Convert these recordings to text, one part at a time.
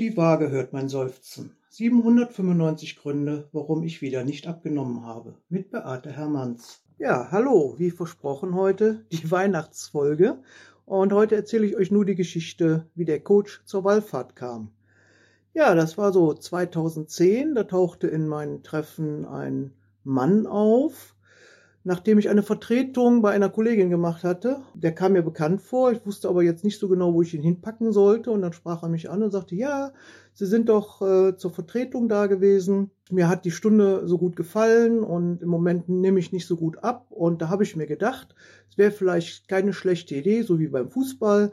die Waage hört mein Seufzen. 795 Gründe, warum ich wieder nicht abgenommen habe. Mit Beate Hermanns. Ja, hallo, wie versprochen heute die Weihnachtsfolge. Und heute erzähle ich euch nur die Geschichte, wie der Coach zur Wallfahrt kam. Ja, das war so 2010. Da tauchte in meinen Treffen ein Mann auf, nachdem ich eine Vertretung bei einer Kollegin gemacht hatte. Der kam mir bekannt vor, ich wusste aber jetzt nicht so genau, wo ich ihn hinpacken sollte. Und dann sprach er mich an und sagte, ja, Sie sind doch äh, zur Vertretung da gewesen. Mir hat die Stunde so gut gefallen und im Moment nehme ich nicht so gut ab. Und da habe ich mir gedacht, es wäre vielleicht keine schlechte Idee, so wie beim Fußball.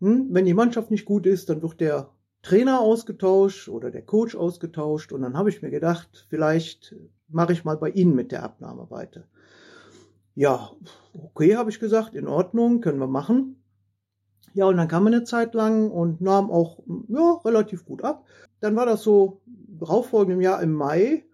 Hm, wenn die Mannschaft nicht gut ist, dann wird der Trainer ausgetauscht oder der Coach ausgetauscht. Und dann habe ich mir gedacht, vielleicht mache ich mal bei Ihnen mit der Abnahme weiter. Ja, okay, habe ich gesagt, in Ordnung, können wir machen. Ja, und dann kam er eine Zeit lang und nahm auch ja, relativ gut ab. Dann war das so darauffolgenden Jahr im Mai.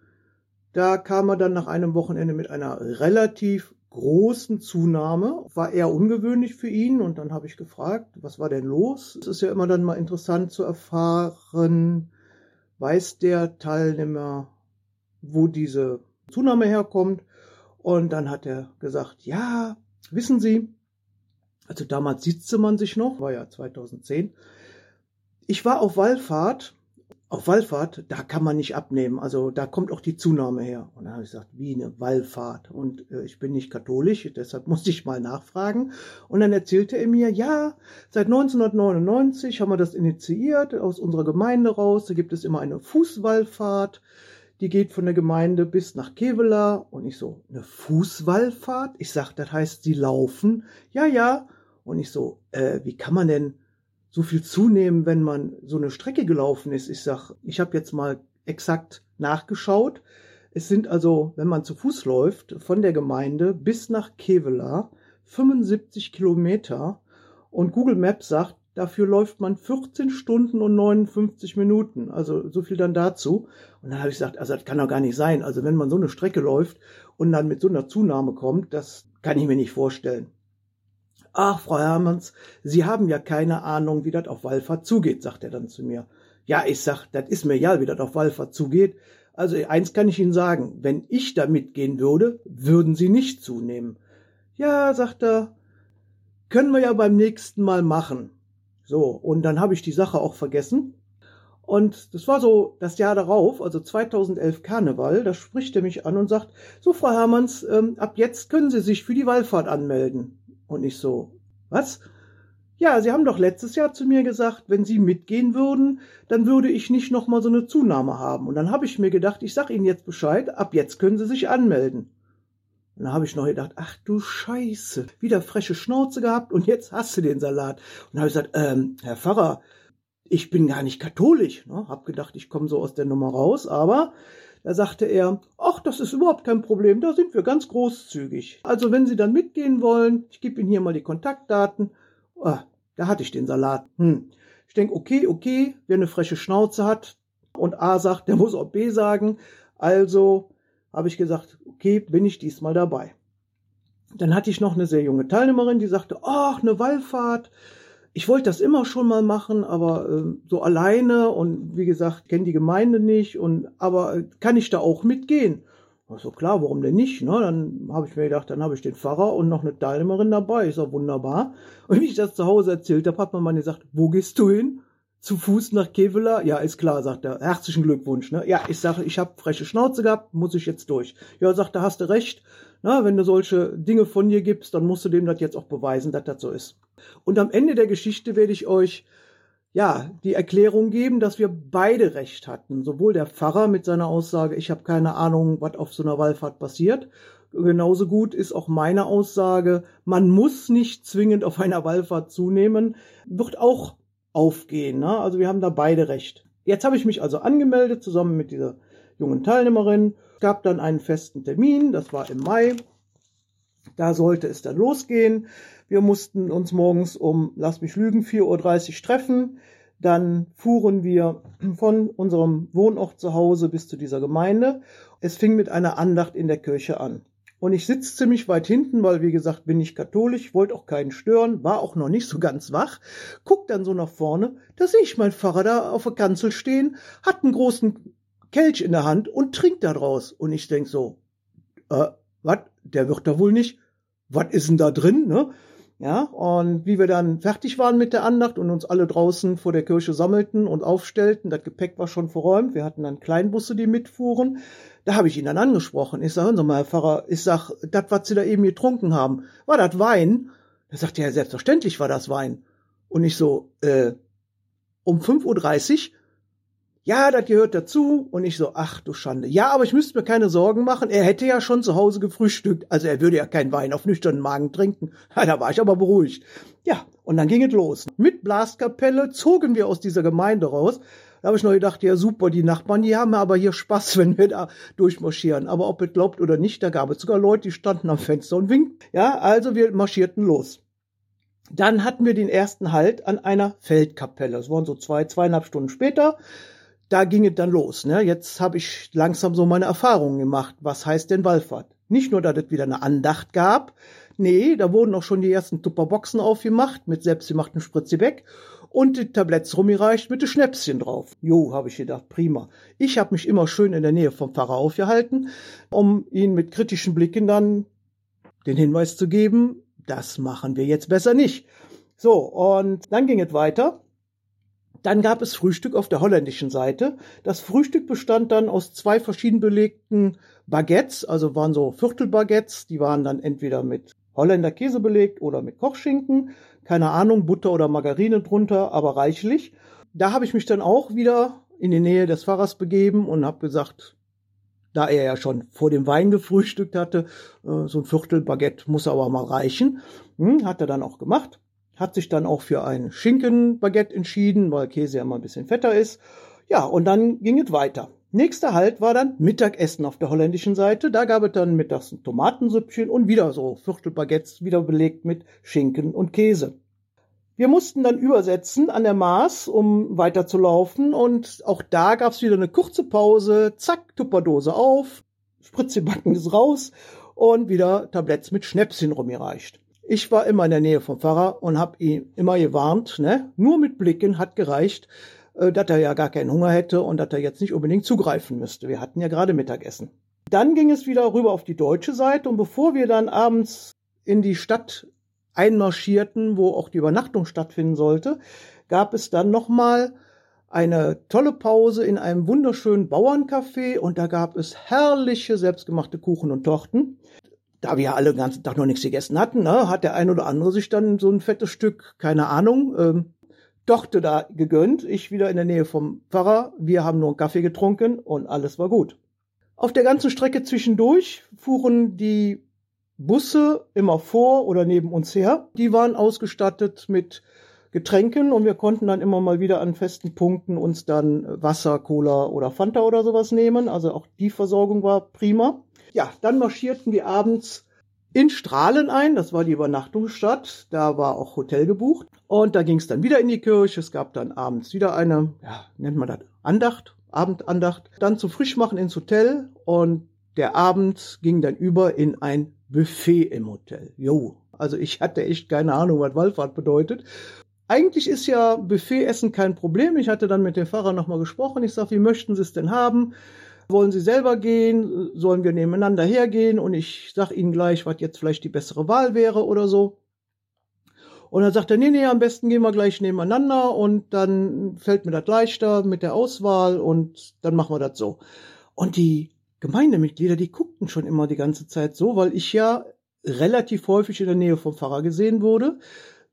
Da kam er dann nach einem Wochenende mit einer relativ großen Zunahme. War eher ungewöhnlich für ihn und dann habe ich gefragt, was war denn los? Es ist ja immer dann mal interessant zu erfahren, weiß der Teilnehmer, wo diese Zunahme herkommt. Und dann hat er gesagt, ja, wissen Sie, also damals sitzte man sich noch, war ja 2010. Ich war auf Wallfahrt. Auf Wallfahrt, da kann man nicht abnehmen. Also da kommt auch die Zunahme her. Und dann habe ich gesagt, wie eine Wallfahrt. Und äh, ich bin nicht katholisch, deshalb musste ich mal nachfragen. Und dann erzählte er mir, ja, seit 1999 haben wir das initiiert aus unserer Gemeinde raus. Da gibt es immer eine Fußwallfahrt die geht von der Gemeinde bis nach Kevela. Und ich so, eine Fußwallfahrt? Ich sag, das heißt, sie laufen. Ja, ja. Und ich so, äh, wie kann man denn so viel zunehmen, wenn man so eine Strecke gelaufen ist? Ich sag, ich habe jetzt mal exakt nachgeschaut. Es sind also, wenn man zu Fuß läuft, von der Gemeinde bis nach Kevela 75 Kilometer. Und Google Maps sagt, Dafür läuft man 14 Stunden und 59 Minuten. Also so viel dann dazu. Und dann habe ich gesagt, also das kann doch gar nicht sein. Also wenn man so eine Strecke läuft und dann mit so einer Zunahme kommt, das kann ich mir nicht vorstellen. Ach, Frau Hermanns, Sie haben ja keine Ahnung, wie das auf Wallfahrt zugeht, sagt er dann zu mir. Ja, ich sag, das ist mir ja, wie das auf Wallfahrt zugeht. Also eins kann ich Ihnen sagen, wenn ich da mitgehen würde, würden Sie nicht zunehmen. Ja, sagt er, können wir ja beim nächsten Mal machen. So, und dann habe ich die Sache auch vergessen. Und das war so das Jahr darauf, also 2011 Karneval, da spricht er mich an und sagt, so Frau Hermanns, ähm, ab jetzt können Sie sich für die Wallfahrt anmelden. Und ich so, was? Ja, Sie haben doch letztes Jahr zu mir gesagt, wenn Sie mitgehen würden, dann würde ich nicht nochmal so eine Zunahme haben. Und dann habe ich mir gedacht, ich sag Ihnen jetzt Bescheid, ab jetzt können Sie sich anmelden. Und da habe ich noch gedacht, ach du Scheiße, wieder freche Schnauze gehabt und jetzt hast du den Salat. Und da habe ich gesagt, ähm, Herr Pfarrer, ich bin gar nicht katholisch. Ne? Hab gedacht, ich komme so aus der Nummer raus, aber da sagte er, ach, das ist überhaupt kein Problem, da sind wir ganz großzügig. Also wenn Sie dann mitgehen wollen, ich gebe Ihnen hier mal die Kontaktdaten. Oh, da hatte ich den Salat. Hm. Ich denke, okay, okay, wer eine freche Schnauze hat und A sagt, der muss auch B sagen. Also habe ich gesagt, okay, bin ich diesmal dabei. Dann hatte ich noch eine sehr junge Teilnehmerin, die sagte, ach, eine Wallfahrt. Ich wollte das immer schon mal machen, aber äh, so alleine und wie gesagt, kenne die Gemeinde nicht und aber äh, kann ich da auch mitgehen? Also klar, warum denn nicht? Ne? Dann habe ich mir gedacht, dann habe ich den Pfarrer und noch eine Teilnehmerin dabei, ist ja wunderbar. Und wie ich das zu Hause erzählt habe, hat man mal gesagt, wo gehst du hin? Zu Fuß nach Kevela? Ja, ist klar, sagt er. Herzlichen Glückwunsch. Ne? Ja, ich sage, ich habe freche Schnauze gehabt, muss ich jetzt durch. Ja, sagt er, hast du recht. Na, wenn du solche Dinge von dir gibst, dann musst du dem das jetzt auch beweisen, dass das so ist. Und am Ende der Geschichte werde ich euch ja die Erklärung geben, dass wir beide recht hatten. Sowohl der Pfarrer mit seiner Aussage, ich habe keine Ahnung, was auf so einer Wallfahrt passiert. Genauso gut ist auch meine Aussage, man muss nicht zwingend auf einer Wallfahrt zunehmen, wird auch aufgehen. Ne? Also wir haben da beide recht. Jetzt habe ich mich also angemeldet zusammen mit dieser jungen Teilnehmerin. Es gab dann einen festen Termin, das war im Mai. Da sollte es dann losgehen. Wir mussten uns morgens um, lass mich lügen, 4.30 Uhr treffen. Dann fuhren wir von unserem Wohnort zu Hause bis zu dieser Gemeinde. Es fing mit einer Andacht in der Kirche an. Und ich sitze ziemlich weit hinten, weil, wie gesagt, bin ich katholisch, wollte auch keinen stören, war auch noch nicht so ganz wach. Guck dann so nach vorne, da sehe ich meinen Pfarrer da auf der Kanzel stehen, hat einen großen Kelch in der Hand und trinkt da draus. Und ich denk so, äh, was? Der wird da wohl nicht. Was ist denn da drin, ne? Ja, und wie wir dann fertig waren mit der Andacht und uns alle draußen vor der Kirche sammelten und aufstellten, das Gepäck war schon verräumt, wir hatten dann Kleinbusse, die mitfuhren, da habe ich ihn dann angesprochen. Ich sage, hören Sie mal, Herr Pfarrer, ich sag, das, was Sie da eben getrunken haben, war das Wein? Er, ja, selbstverständlich war das Wein. Und ich so, äh, um 5.30 Uhr ja, das gehört dazu. Und ich so, ach du Schande. Ja, aber ich müsste mir keine Sorgen machen. Er hätte ja schon zu Hause gefrühstückt. Also er würde ja keinen Wein auf nüchternen Magen trinken. Da war ich aber beruhigt. Ja, und dann ging es los. Mit Blaskapelle zogen wir aus dieser Gemeinde raus. Da habe ich noch gedacht, ja super, die Nachbarn, die haben aber hier Spaß, wenn wir da durchmarschieren. Aber ob es glaubt oder nicht, da gab es sogar Leute, die standen am Fenster und winkten. Ja, also wir marschierten los. Dann hatten wir den ersten Halt an einer Feldkapelle. Das waren so zwei, zweieinhalb Stunden später da ging es dann los. Ne? Jetzt habe ich langsam so meine Erfahrungen gemacht. Was heißt denn Wallfahrt? Nicht nur, dass es wieder eine Andacht gab. Nee, da wurden auch schon die ersten Tupperboxen aufgemacht mit selbstgemachten Spritzebeck und die Tabletts rumgereicht mit den Schnäpschen drauf. Jo, habe ich gedacht, prima. Ich habe mich immer schön in der Nähe vom Pfarrer aufgehalten, um ihn mit kritischen Blicken dann den Hinweis zu geben, das machen wir jetzt besser nicht. So, und dann ging es weiter. Dann gab es Frühstück auf der holländischen Seite. Das Frühstück bestand dann aus zwei verschieden belegten Baguettes, also waren so Viertelbaguettes, die waren dann entweder mit Holländer Käse belegt oder mit Kochschinken, keine Ahnung, Butter oder Margarine drunter, aber reichlich. Da habe ich mich dann auch wieder in die Nähe des Pfarrers begeben und habe gesagt, da er ja schon vor dem Wein gefrühstückt hatte, äh, so ein Viertel Baguette muss aber mal reichen. Hm, hat er dann auch gemacht hat sich dann auch für ein Schinkenbaguette entschieden, weil Käse ja immer ein bisschen fetter ist. Ja, und dann ging es weiter. Nächster Halt war dann Mittagessen auf der holländischen Seite. Da gab es dann mittags ein Tomatensüppchen und wieder so Viertelbaguettes, wieder belegt mit Schinken und Käse. Wir mussten dann übersetzen an der Maß, um weiterzulaufen. Und auch da gab es wieder eine kurze Pause. Zack, Tupperdose auf, Spritzebacken ist raus und wieder Tabletts mit Schnäpschen rumgereicht. Ich war immer in der Nähe vom Pfarrer und habe ihn immer gewarnt, ne? Nur mit Blicken hat gereicht, äh, dass er ja gar keinen Hunger hätte und dass er jetzt nicht unbedingt zugreifen müsste. Wir hatten ja gerade Mittagessen. Dann ging es wieder rüber auf die deutsche Seite und bevor wir dann abends in die Stadt einmarschierten, wo auch die Übernachtung stattfinden sollte, gab es dann nochmal eine tolle Pause in einem wunderschönen Bauerncafé und da gab es herrliche selbstgemachte Kuchen und Torten da wir alle den ganzen Tag noch nichts gegessen hatten, ne, hat der ein oder andere sich dann so ein fettes Stück, keine Ahnung, ähm, Tochter da gegönnt. Ich wieder in der Nähe vom Pfarrer. Wir haben nur einen Kaffee getrunken und alles war gut. Auf der ganzen Strecke zwischendurch fuhren die Busse immer vor oder neben uns her. Die waren ausgestattet mit Getränken und wir konnten dann immer mal wieder an festen Punkten uns dann Wasser, Cola oder Fanta oder sowas nehmen. Also auch die Versorgung war prima. Ja, dann marschierten wir abends in Strahlen ein, das war die Übernachtungsstadt, da war auch Hotel gebucht und da ging es dann wieder in die Kirche, es gab dann abends wieder eine, ja, nennt man das, Andacht, Abendandacht, dann zum Frischmachen ins Hotel und der Abend ging dann über in ein Buffet im Hotel. Jo, also ich hatte echt keine Ahnung, was Wallfahrt bedeutet. Eigentlich ist ja Buffetessen kein Problem. Ich hatte dann mit dem Pfarrer nochmal gesprochen. Ich sage, wie möchten Sie es denn haben? Wollen Sie selber gehen? Sollen wir nebeneinander hergehen? Und ich sag Ihnen gleich, was jetzt vielleicht die bessere Wahl wäre oder so. Und dann sagt er, nee, nee, am besten gehen wir gleich nebeneinander und dann fällt mir das leichter mit der Auswahl und dann machen wir das so. Und die Gemeindemitglieder, die guckten schon immer die ganze Zeit so, weil ich ja relativ häufig in der Nähe vom Pfarrer gesehen wurde.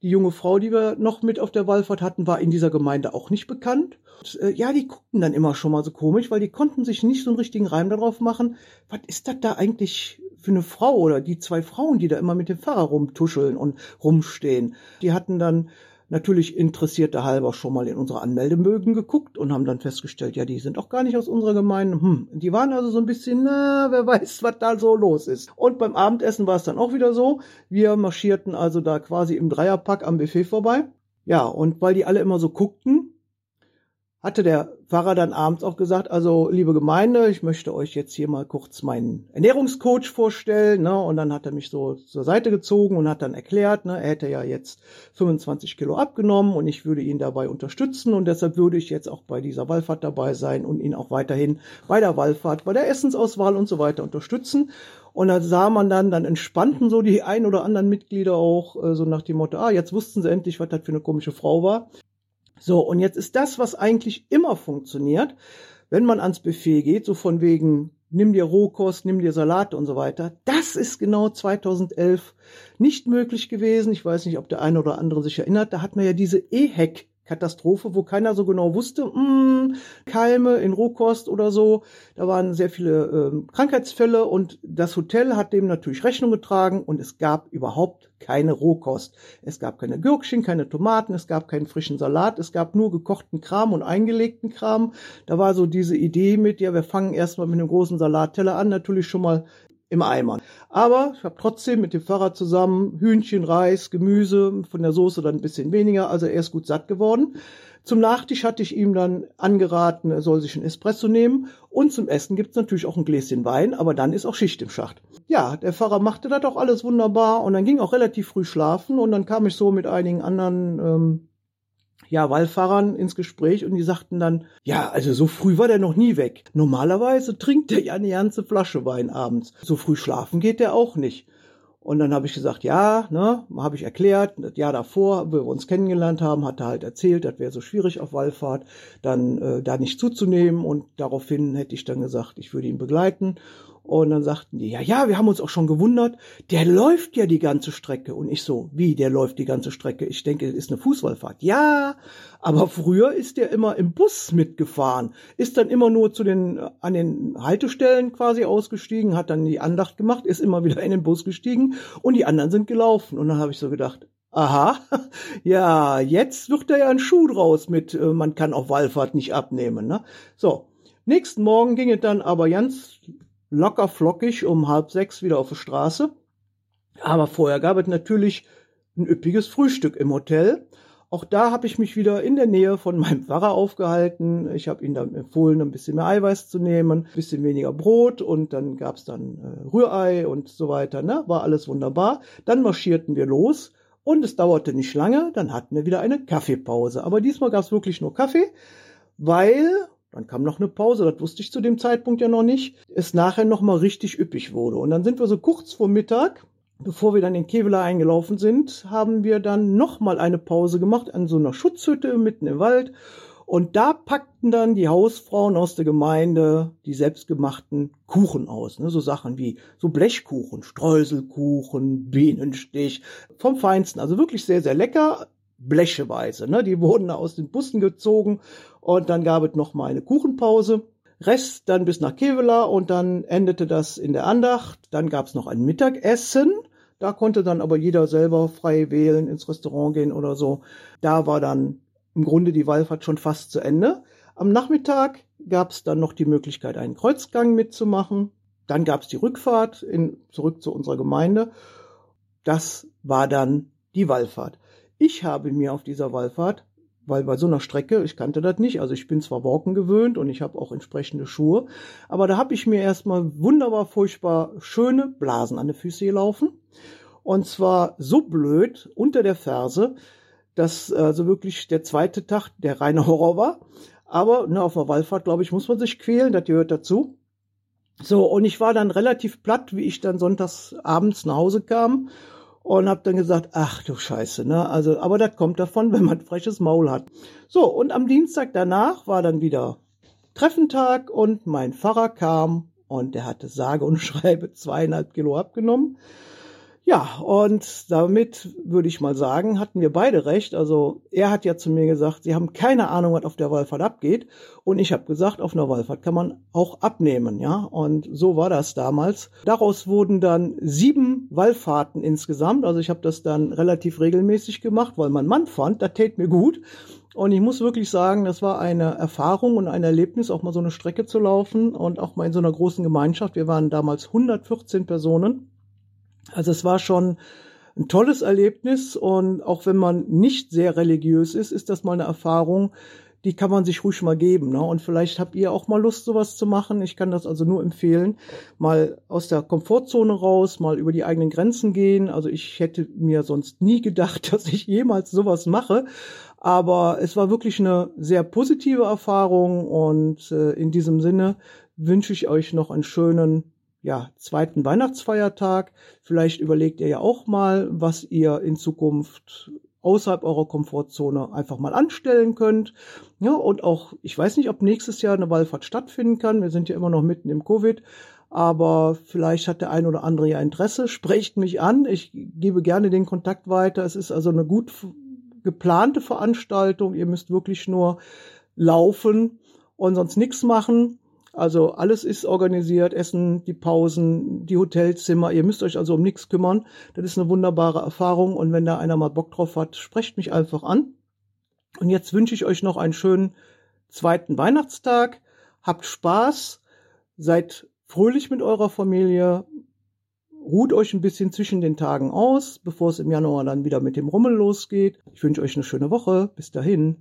Die junge Frau, die wir noch mit auf der Wallfahrt hatten, war in dieser Gemeinde auch nicht bekannt. Und, äh, ja, die guckten dann immer schon mal so komisch, weil die konnten sich nicht so einen richtigen Reim darauf machen. Was ist das da eigentlich für eine Frau oder die zwei Frauen, die da immer mit dem Pfarrer rumtuscheln und rumstehen? Die hatten dann natürlich interessierte halber schon mal in unsere Anmeldemögen geguckt und haben dann festgestellt, ja, die sind auch gar nicht aus unserer Gemeinde. Hm, die waren also so ein bisschen, na, wer weiß, was da so los ist. Und beim Abendessen war es dann auch wieder so. Wir marschierten also da quasi im Dreierpack am Buffet vorbei. Ja, und weil die alle immer so guckten, hatte der Pfarrer dann abends auch gesagt, also liebe Gemeinde, ich möchte euch jetzt hier mal kurz meinen Ernährungscoach vorstellen. Ne? Und dann hat er mich so zur Seite gezogen und hat dann erklärt, ne, er hätte ja jetzt 25 Kilo abgenommen und ich würde ihn dabei unterstützen und deshalb würde ich jetzt auch bei dieser Wallfahrt dabei sein und ihn auch weiterhin bei der Wallfahrt, bei der Essensauswahl und so weiter unterstützen. Und da sah man dann, dann entspannten so die ein oder anderen Mitglieder auch äh, so nach dem Motto, ah, jetzt wussten sie endlich, was das für eine komische Frau war. So, und jetzt ist das, was eigentlich immer funktioniert, wenn man ans Buffet geht, so von wegen, nimm dir Rohkost, nimm dir Salate und so weiter. Das ist genau 2011 nicht möglich gewesen. Ich weiß nicht, ob der eine oder andere sich erinnert. Da hat man ja diese EHEC Katastrophe, wo keiner so genau wusste, mh, hm, Keime in Rohkost oder so. Da waren sehr viele äh, Krankheitsfälle und das Hotel hat dem natürlich Rechnung getragen und es gab überhaupt keine Rohkost. Es gab keine Gürkchen, keine Tomaten, es gab keinen frischen Salat, es gab nur gekochten Kram und eingelegten Kram. Da war so diese Idee mit, ja, wir fangen erstmal mit einem großen Salatteller an, natürlich schon mal im Eimer. Aber ich habe trotzdem mit dem Pfarrer zusammen Hühnchen, Reis, Gemüse, von der Soße dann ein bisschen weniger, also er ist gut satt geworden. Zum Nachtisch hatte ich ihm dann angeraten, er soll sich einen Espresso nehmen. Und zum Essen gibt's natürlich auch ein Gläschen Wein, aber dann ist auch Schicht im Schacht. Ja, der Pfarrer machte das auch alles wunderbar und dann ging auch relativ früh schlafen und dann kam ich so mit einigen anderen ähm, ja, Wallfahrern ins Gespräch und die sagten dann, ja, also so früh war der noch nie weg. Normalerweise trinkt der ja eine ganze Flasche Wein abends. So früh schlafen geht der auch nicht. Und dann habe ich gesagt, ja, ne, habe ich erklärt, das Jahr davor, wo wir uns kennengelernt haben, hat er halt erzählt, das wäre so schwierig auf Wallfahrt, dann äh, da nicht zuzunehmen und daraufhin hätte ich dann gesagt, ich würde ihn begleiten und dann sagten die, ja, ja, wir haben uns auch schon gewundert, der läuft ja die ganze Strecke. Und ich so, wie, der läuft die ganze Strecke? Ich denke, es ist eine Fußballfahrt. Ja, aber früher ist der immer im Bus mitgefahren, ist dann immer nur zu den, an den Haltestellen quasi ausgestiegen, hat dann die Andacht gemacht, ist immer wieder in den Bus gestiegen und die anderen sind gelaufen. Und dann habe ich so gedacht, Aha, ja, jetzt wird da ja ein Schuh draus mit, äh, man kann auch Wallfahrt nicht abnehmen. Ne? So, nächsten Morgen ging es dann aber ganz locker flockig um halb sechs wieder auf der Straße. Aber vorher gab es natürlich ein üppiges Frühstück im Hotel. Auch da habe ich mich wieder in der Nähe von meinem Pfarrer aufgehalten. Ich habe ihm dann empfohlen, ein bisschen mehr Eiweiß zu nehmen, ein bisschen weniger Brot und dann gab es dann äh, Rührei und so weiter. Ne? War alles wunderbar. Dann marschierten wir los und es dauerte nicht lange. Dann hatten wir wieder eine Kaffeepause. Aber diesmal gab es wirklich nur Kaffee, weil dann kam noch eine Pause, das wusste ich zu dem Zeitpunkt ja noch nicht, es nachher nochmal richtig üppig wurde. Und dann sind wir so kurz vor Mittag, bevor wir dann in Kevela eingelaufen sind, haben wir dann nochmal eine Pause gemacht an so einer Schutzhütte mitten im Wald. Und da packten dann die Hausfrauen aus der Gemeinde die selbstgemachten Kuchen aus. Ne? So Sachen wie so Blechkuchen, Streuselkuchen, Bienenstich, vom Feinsten. Also wirklich sehr, sehr lecker blecheweise. Ne? Die wurden aus den Bussen gezogen und dann gab es noch mal eine Kuchenpause. Rest dann bis nach Kevela und dann endete das in der Andacht. Dann gab es noch ein Mittagessen. Da konnte dann aber jeder selber frei wählen, ins Restaurant gehen oder so. Da war dann im Grunde die Wallfahrt schon fast zu Ende. Am Nachmittag gab es dann noch die Möglichkeit, einen Kreuzgang mitzumachen. Dann gab es die Rückfahrt in, zurück zu unserer Gemeinde. Das war dann die Wallfahrt. Ich habe mir auf dieser Wallfahrt, weil bei so einer Strecke, ich kannte das nicht, also ich bin zwar Walken gewöhnt und ich habe auch entsprechende Schuhe, aber da habe ich mir erstmal wunderbar furchtbar schöne Blasen an den Füße gelaufen. Und zwar so blöd unter der Ferse, dass also wirklich der zweite Tag der reine Horror war. Aber ne, auf einer Wallfahrt, glaube ich, muss man sich quälen, das gehört dazu. So, und ich war dann relativ platt, wie ich dann sonntags abends nach Hause kam und habe dann gesagt, ach du Scheiße, ne? Also, aber das kommt davon, wenn man freches Maul hat. So, und am Dienstag danach war dann wieder Treffentag und mein Pfarrer kam und der hatte sage und schreibe zweieinhalb Kilo abgenommen. Ja, und damit würde ich mal sagen, hatten wir beide recht. Also er hat ja zu mir gesagt, sie haben keine Ahnung, was auf der Wallfahrt abgeht. Und ich habe gesagt, auf einer Wallfahrt kann man auch abnehmen, ja. Und so war das damals. Daraus wurden dann sieben Wallfahrten insgesamt. Also ich habe das dann relativ regelmäßig gemacht, weil mein Mann fand, das tät mir gut. Und ich muss wirklich sagen, das war eine Erfahrung und ein Erlebnis, auch mal so eine Strecke zu laufen und auch mal in so einer großen Gemeinschaft. Wir waren damals 114 Personen also es war schon ein tolles Erlebnis und auch wenn man nicht sehr religiös ist, ist das mal eine Erfahrung, die kann man sich ruhig mal geben. Ne? Und vielleicht habt ihr auch mal Lust, sowas zu machen. Ich kann das also nur empfehlen. Mal aus der Komfortzone raus, mal über die eigenen Grenzen gehen. Also ich hätte mir sonst nie gedacht, dass ich jemals sowas mache. Aber es war wirklich eine sehr positive Erfahrung und äh, in diesem Sinne wünsche ich euch noch einen schönen ja, zweiten Weihnachtsfeiertag. Vielleicht überlegt ihr ja auch mal, was ihr in Zukunft außerhalb eurer Komfortzone einfach mal anstellen könnt. Ja, und auch, ich weiß nicht, ob nächstes Jahr eine Wallfahrt stattfinden kann. Wir sind ja immer noch mitten im Covid. Aber vielleicht hat der ein oder andere ja Interesse. Sprecht mich an. Ich gebe gerne den Kontakt weiter. Es ist also eine gut geplante Veranstaltung. Ihr müsst wirklich nur laufen und sonst nichts machen. Also alles ist organisiert, Essen, die Pausen, die Hotelzimmer. Ihr müsst euch also um nichts kümmern. Das ist eine wunderbare Erfahrung. Und wenn da einer mal Bock drauf hat, sprecht mich einfach an. Und jetzt wünsche ich euch noch einen schönen zweiten Weihnachtstag. Habt Spaß, seid fröhlich mit eurer Familie, ruht euch ein bisschen zwischen den Tagen aus, bevor es im Januar dann wieder mit dem Rummel losgeht. Ich wünsche euch eine schöne Woche. Bis dahin.